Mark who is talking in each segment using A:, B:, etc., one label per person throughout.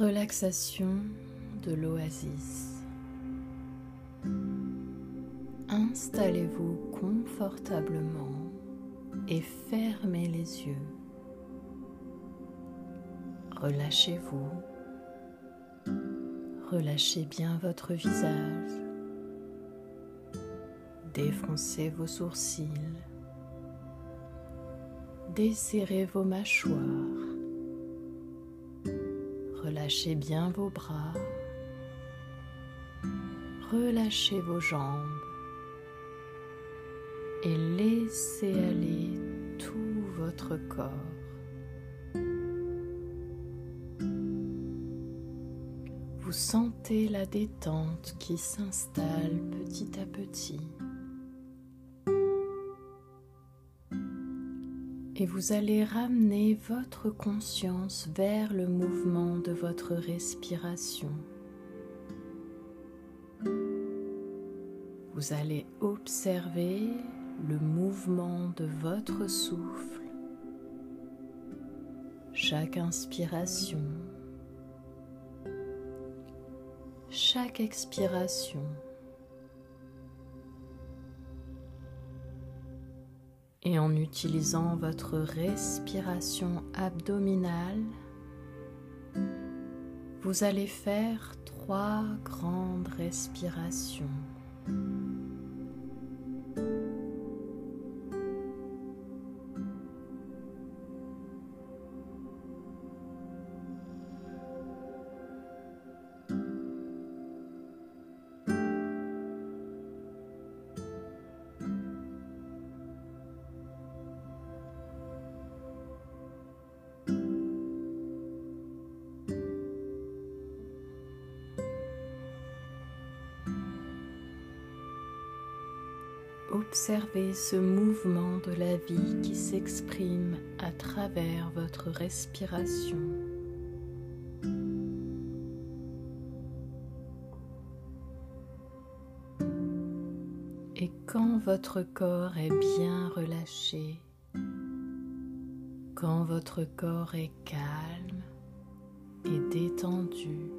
A: Relaxation de l'oasis. Installez-vous confortablement et fermez les yeux. Relâchez-vous. Relâchez bien votre visage. Défoncez vos sourcils. Desserrez vos mâchoires. Relâchez bien vos bras. Relâchez vos jambes. Et laissez aller tout votre corps. Vous sentez la détente qui s'installe petit à petit. Et vous allez ramener votre conscience vers le mouvement de votre respiration. Vous allez observer le mouvement de votre souffle, chaque inspiration, chaque expiration. Et en utilisant votre respiration abdominale, vous allez faire trois grandes respirations. Observez ce mouvement de la vie qui s'exprime à travers votre respiration. Et quand votre corps est bien relâché, quand votre corps est calme et détendu,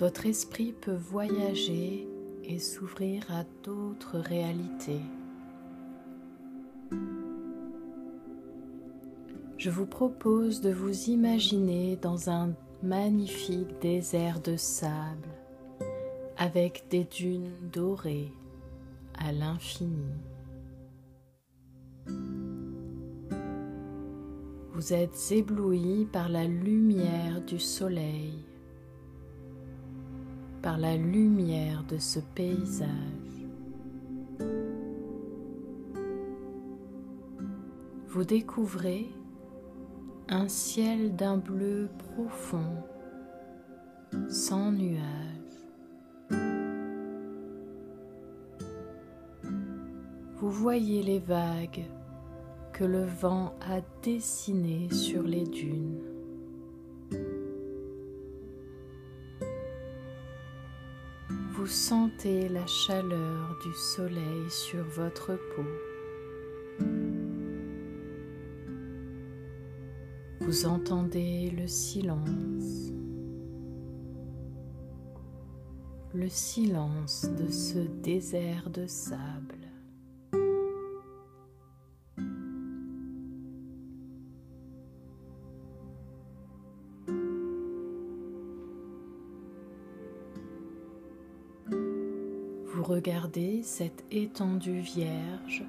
A: votre esprit peut voyager et s'ouvrir à d'autres réalités. Je vous propose de vous imaginer dans un magnifique désert de sable avec des dunes dorées à l'infini. Vous êtes ébloui par la lumière du soleil par la lumière de ce paysage. Vous découvrez un ciel d'un bleu profond, sans nuages. Vous voyez les vagues que le vent a dessinées sur les dunes. Sentez la chaleur du soleil sur votre peau. Vous entendez le silence, le silence de ce désert de sable. Regardez cette étendue vierge,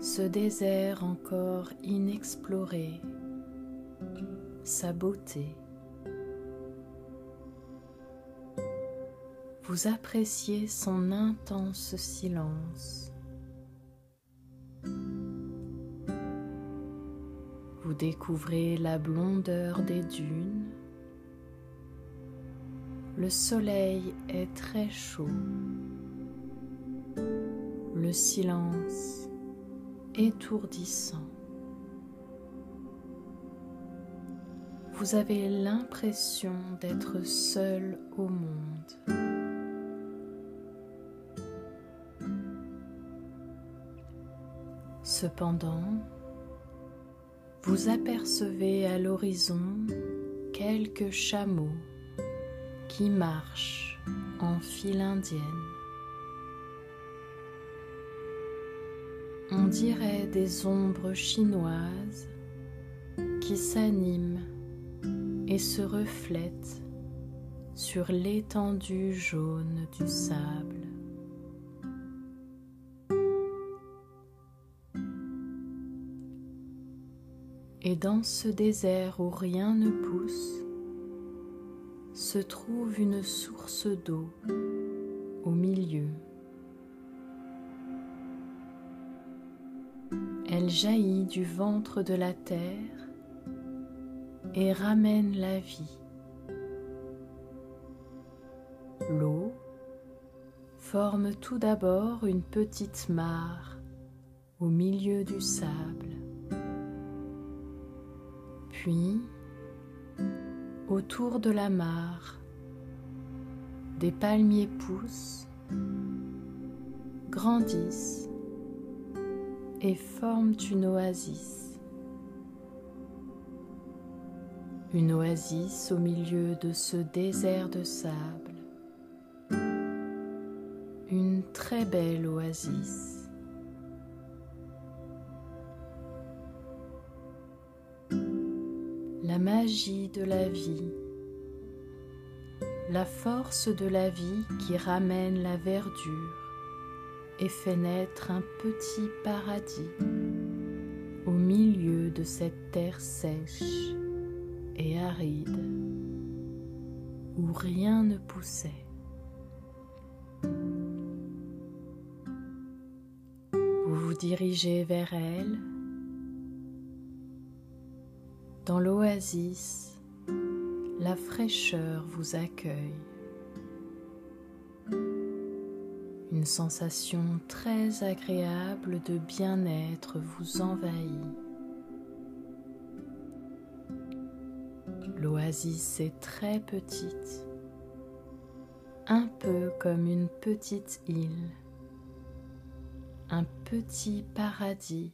A: ce désert encore inexploré, sa beauté. Vous appréciez son intense silence. Vous découvrez la blondeur des dunes le soleil est très chaud. Le silence étourdissant. Vous avez l'impression d'être seul au monde. Cependant, vous apercevez à l'horizon quelques chameaux qui marchent en file indienne. On dirait des ombres chinoises qui s'animent et se reflètent sur l'étendue jaune du sable. Et dans ce désert où rien ne pousse, se trouve une source d'eau au milieu. Elle jaillit du ventre de la terre et ramène la vie. L'eau forme tout d'abord une petite mare au milieu du sable. Puis, autour de la mare, des palmiers poussent, grandissent et forment une oasis. Une oasis au milieu de ce désert de sable. Une très belle oasis. Magie de la vie, la force de la vie qui ramène la verdure et fait naître un petit paradis au milieu de cette terre sèche et aride où rien ne poussait. Vous vous dirigez vers elle dans l'oasis, la fraîcheur vous accueille. Une sensation très agréable de bien-être vous envahit. L'oasis est très petite, un peu comme une petite île, un petit paradis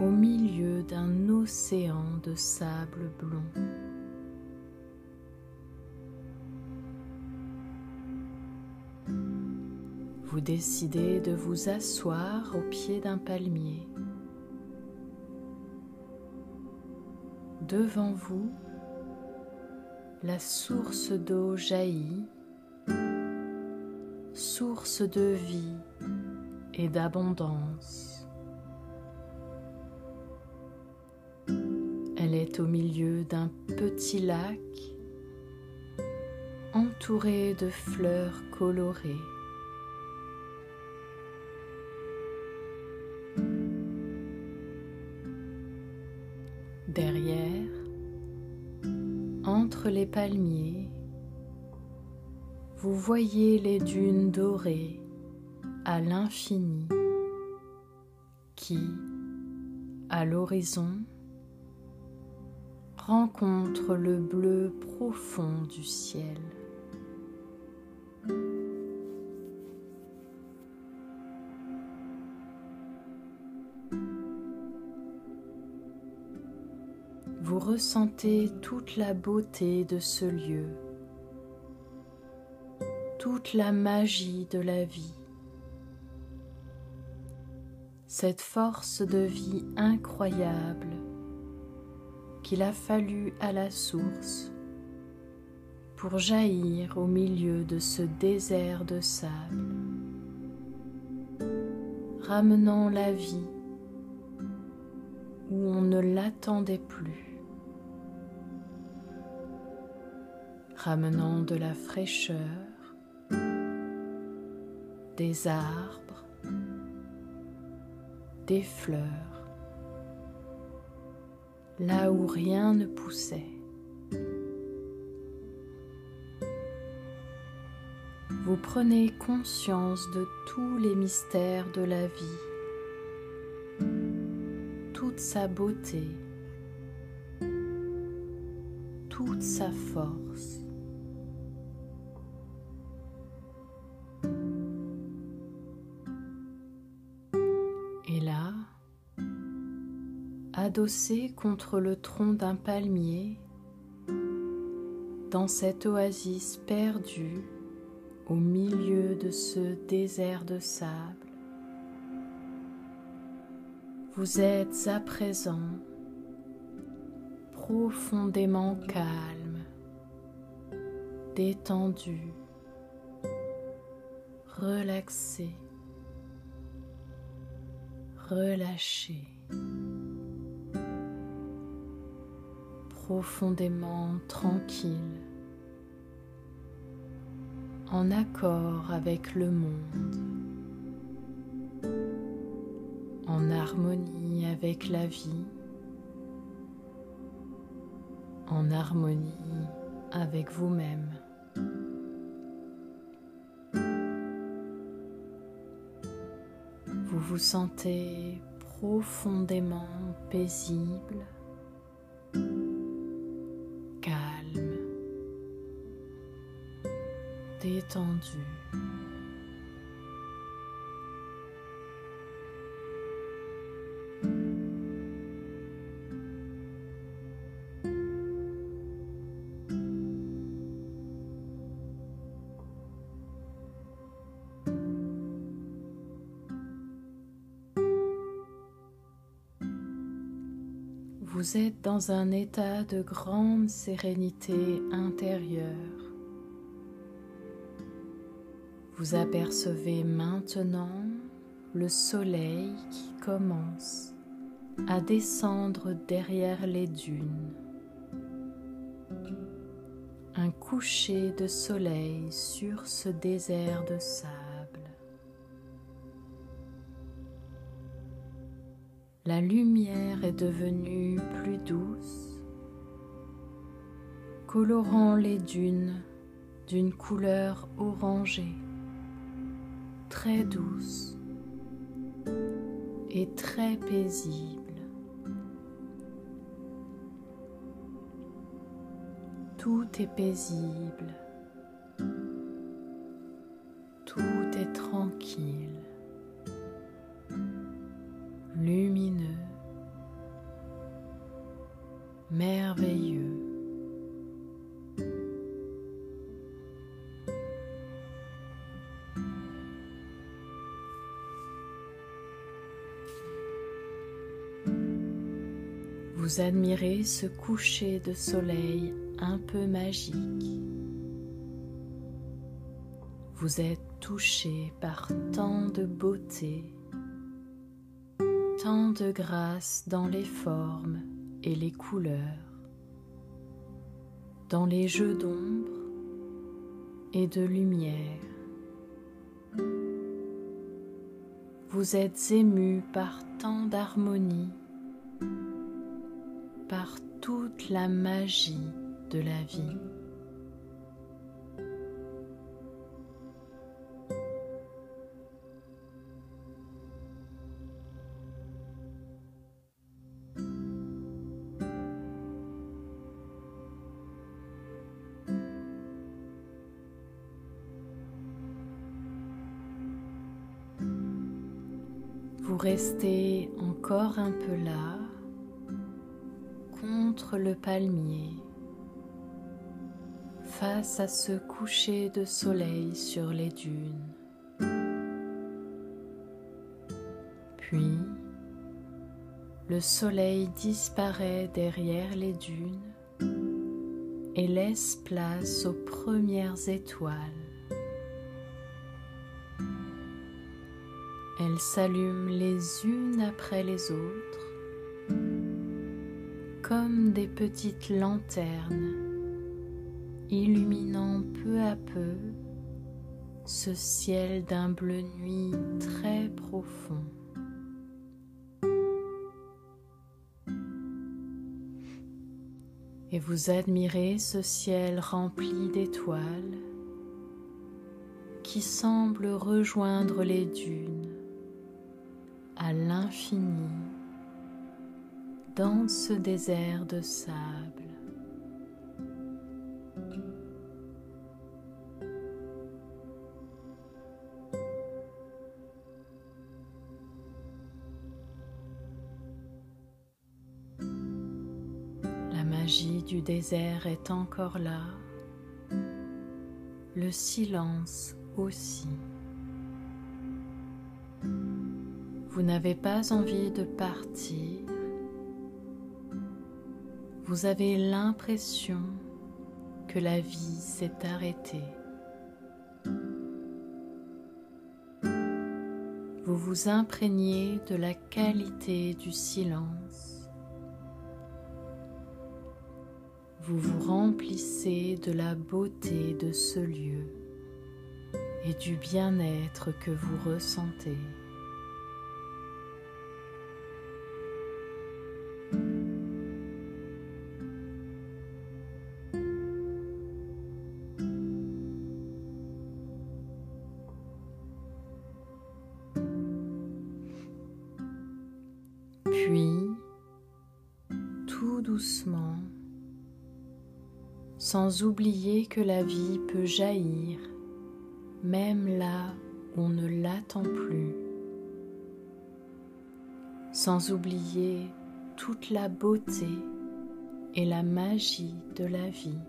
A: au milieu d'un océan de sable blond. Vous décidez de vous asseoir au pied d'un palmier. Devant vous, la source d'eau jaillit, source de vie et d'abondance. Elle est au milieu d'un petit lac entouré de fleurs colorées. Derrière, entre les palmiers, vous voyez les dunes dorées à l'infini qui, à l'horizon, rencontre le bleu profond du ciel. Vous ressentez toute la beauté de ce lieu, toute la magie de la vie, cette force de vie incroyable qu'il a fallu à la source pour jaillir au milieu de ce désert de sable, ramenant la vie où on ne l'attendait plus, ramenant de la fraîcheur, des arbres, des fleurs là où rien ne poussait. Vous prenez conscience de tous les mystères de la vie, toute sa beauté, toute sa force. Adossé contre le tronc d'un palmier, dans cette oasis perdue au milieu de ce désert de sable. Vous êtes à présent profondément calme, détendu, relaxé, relâché, profondément tranquille, en accord avec le monde, en harmonie avec la vie en harmonie avec vous-même. Vous vous sentez profondément paisible, Vous êtes dans un état de grande sérénité intérieure. Vous apercevez maintenant le soleil qui commence à descendre derrière les dunes. Un coucher de soleil sur ce désert de sable. la lumière est devenue plus douce, colorant les dunes d'une couleur orangée, très douce et très paisible. Tout est paisible, Vous admirez ce coucher de soleil un peu magique. Vous êtes touché par tant de beauté tant de grâce dans les formes et les couleurs, dans les jeux d'ombre et de lumière. Vous êtes ému par tant d'harmonie, par toute la magie de la vie. Vous restez encore un peu là, le palmier, face à ce coucher de soleil sur les dunes. Puis, le soleil disparaît derrière les dunes et laisse place aux premières étoiles. Elles s'allument les unes après les autres comme des petites lanternes illuminant peu à peu ce ciel d'un bleu nuit très profond. Et vous admirez ce ciel rempli d'étoiles qui semble rejoindre les dunes à l'infini dans ce désert de sable. du désert est encore là, le silence aussi. Vous n'avez pas envie de partir, vous avez l'impression que la vie s'est arrêtée. Vous vous imprégnez de la qualité du silence. Vous vous remplissez de la beauté de ce lieu et du bien-être que vous ressentez. Puis, tout doucement, sans oublier que la vie peut jaillir même là où on ne l'attend plus, sans oublier toute la beauté et la magie de la vie.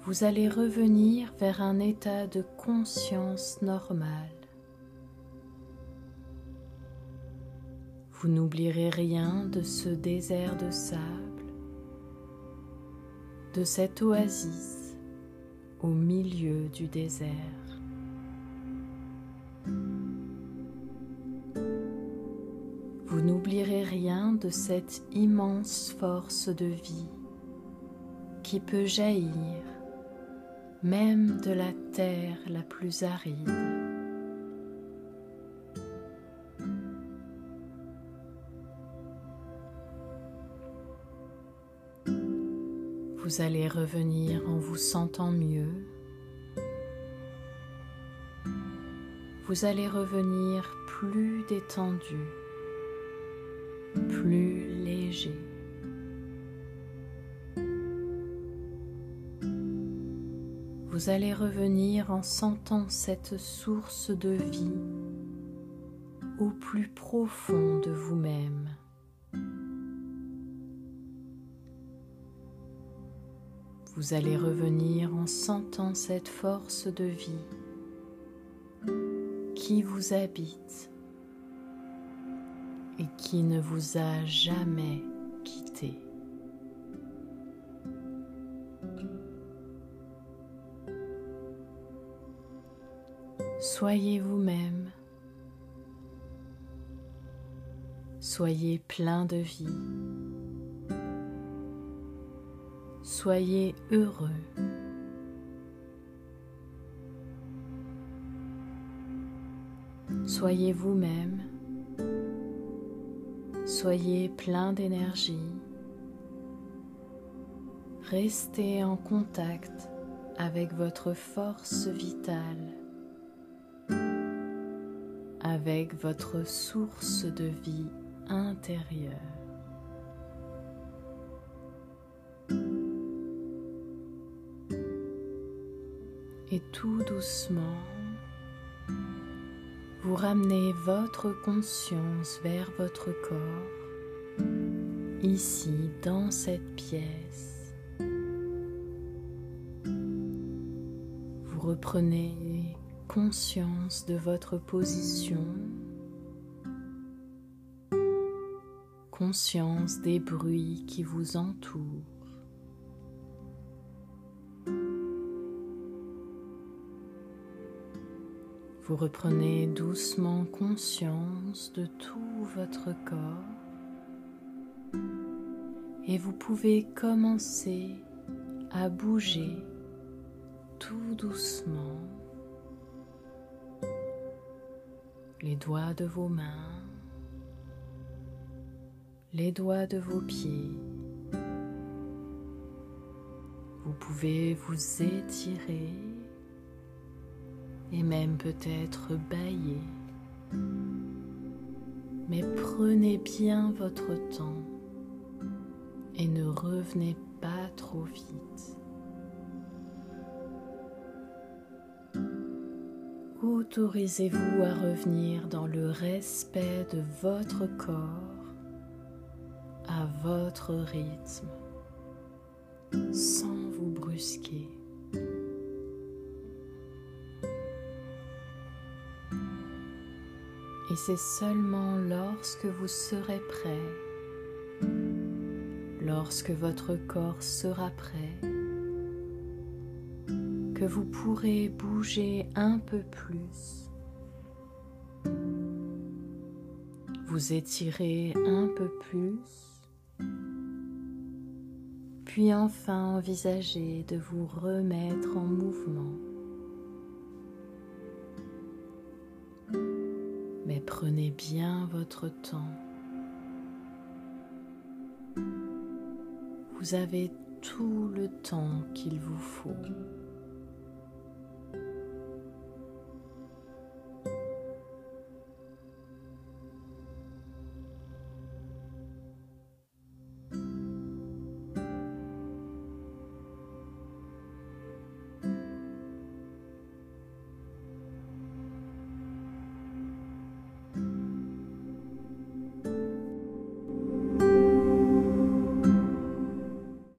A: Vous allez revenir vers un état de conscience normal. Vous n'oublierez rien de ce désert de sable, de cette oasis au milieu du désert. Vous n'oublierez rien de cette immense force de vie qui peut jaillir même de la terre la plus aride. Vous allez revenir en vous sentant mieux. Vous allez revenir plus détendu, plus léger. Vous allez revenir en sentant cette source de vie au plus profond de vous-même. Vous allez revenir en sentant cette force de vie qui vous habite et qui ne vous a jamais quitté. Soyez vous-même, soyez plein de vie. Soyez heureux. Soyez vous-même. Soyez plein d'énergie. Restez en contact avec votre force vitale, avec votre source de vie intérieure. Tout doucement, vous ramenez votre conscience vers votre corps, ici dans cette pièce. Vous reprenez conscience de votre position, conscience des bruits qui vous entourent. Vous reprenez doucement conscience de tout votre corps. Et vous pouvez commencer à bouger tout doucement. Les doigts de vos mains, les doigts de vos pieds. Vous pouvez vous étirer et même peut-être bailler. Mais prenez bien votre temps et ne revenez pas trop vite. Autorisez-vous à revenir dans le respect de votre corps à votre rythme sans vous brusquer. C'est seulement lorsque vous serez prêt, lorsque votre corps sera prêt, que vous pourrez bouger un peu plus, vous étirer un peu plus, puis enfin envisager de vous remettre en mouvement. Mais prenez bien votre temps. Vous avez tout le temps qu'il vous faut.